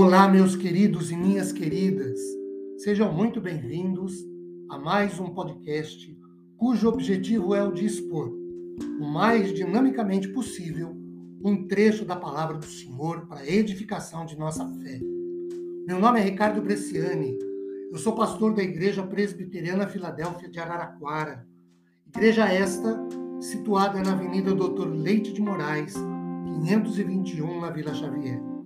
Olá, meus queridos e minhas queridas. Sejam muito bem-vindos a mais um podcast cujo objetivo é o de expor, o mais dinamicamente possível, um trecho da palavra do Senhor para a edificação de nossa fé. Meu nome é Ricardo Bresciani. Eu sou pastor da Igreja Presbiteriana Filadélfia de Araraquara. Igreja esta situada na Avenida Doutor Leite de Moraes, 521, na Vila Xavier.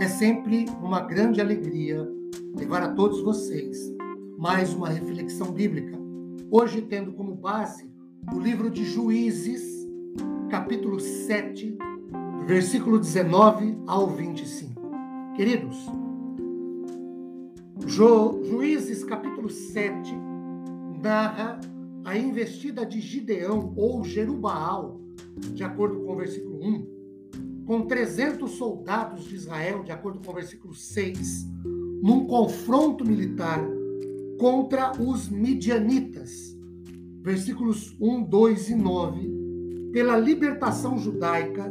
É sempre uma grande alegria levar a todos vocês mais uma reflexão bíblica. Hoje, tendo como base o livro de Juízes, capítulo 7, versículo 19 ao 25. Queridos, Ju, Juízes, capítulo 7, narra a investida de Gideão ou Jerubaal, de acordo com o versículo 1 com 300 soldados de Israel, de acordo com o versículo 6, num confronto militar contra os midianitas, versículos 1, 2 e 9, pela libertação judaica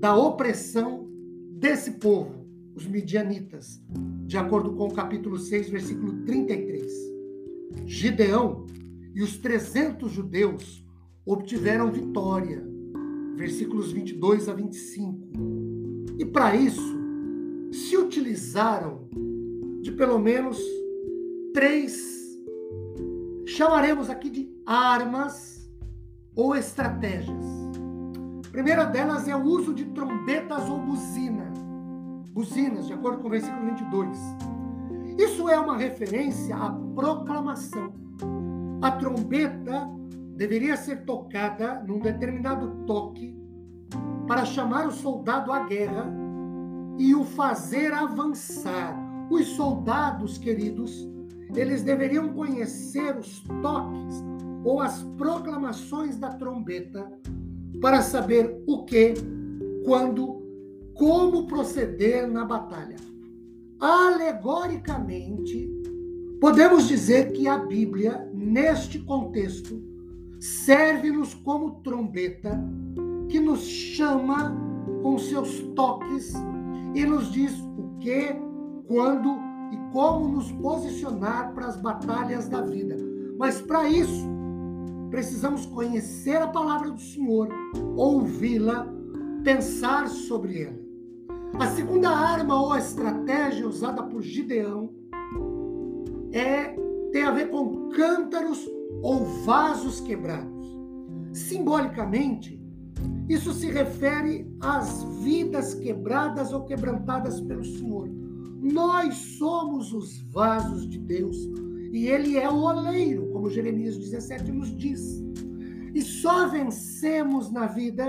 da opressão desse povo, os midianitas, de acordo com o capítulo 6, versículo 33. Gideão e os 300 judeus obtiveram vitória versículos 22 a 25. E para isso, se utilizaram de pelo menos três, chamaremos aqui de armas ou estratégias. A primeira delas é o uso de trombetas ou buzina, buzinas, de acordo com o versículo 22. Isso é uma referência à proclamação. A trombeta deveria ser tocada num determinado toque para chamar o soldado à guerra e o fazer avançar. Os soldados, queridos, eles deveriam conhecer os toques ou as proclamações da trombeta para saber o que, quando, como proceder na batalha. Alegoricamente, podemos dizer que a Bíblia, neste contexto, serve-nos como trombeta que nos chama com seus toques e nos diz o que, quando e como nos posicionar para as batalhas da vida. Mas para isso, precisamos conhecer a palavra do Senhor, ouvi-la, pensar sobre ela. A segunda arma ou estratégia usada por Gideão é tem a ver com cântaros ou vasos quebrados. Simbolicamente, isso se refere às vidas quebradas ou quebrantadas pelo Senhor. Nós somos os vasos de Deus e Ele é o oleiro, como Jeremias 17 nos diz. E só vencemos na vida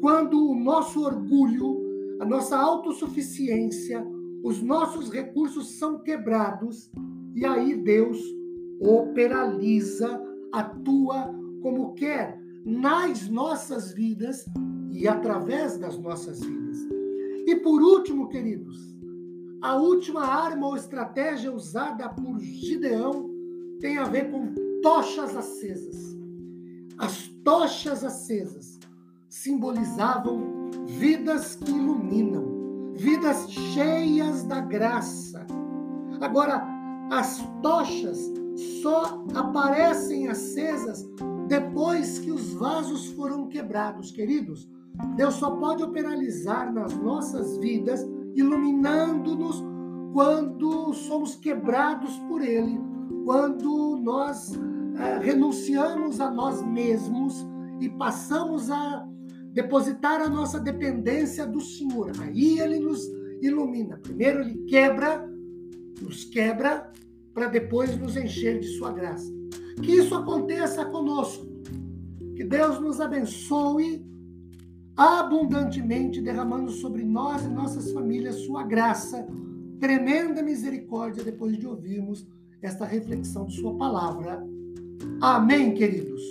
quando o nosso orgulho, a nossa autossuficiência, os nossos recursos são quebrados e aí Deus operaliza, atua como quer nas nossas vidas e através das nossas vidas. E por último, queridos, a última arma ou estratégia usada por Gideão tem a ver com tochas acesas. As tochas acesas simbolizavam vidas que iluminam, vidas cheias da graça. Agora, as tochas só aparecem acesas depois que os vasos foram quebrados, queridos. Deus só pode operalizar nas nossas vidas, iluminando-nos quando somos quebrados por Ele, quando nós é, renunciamos a nós mesmos e passamos a depositar a nossa dependência do Senhor. Aí Ele nos ilumina. Primeiro Ele quebra, nos quebra para depois nos encher de sua graça. Que isso aconteça conosco. Que Deus nos abençoe abundantemente, derramando sobre nós e nossas famílias sua graça, tremenda misericórdia, depois de ouvirmos esta reflexão de sua palavra. Amém, queridos.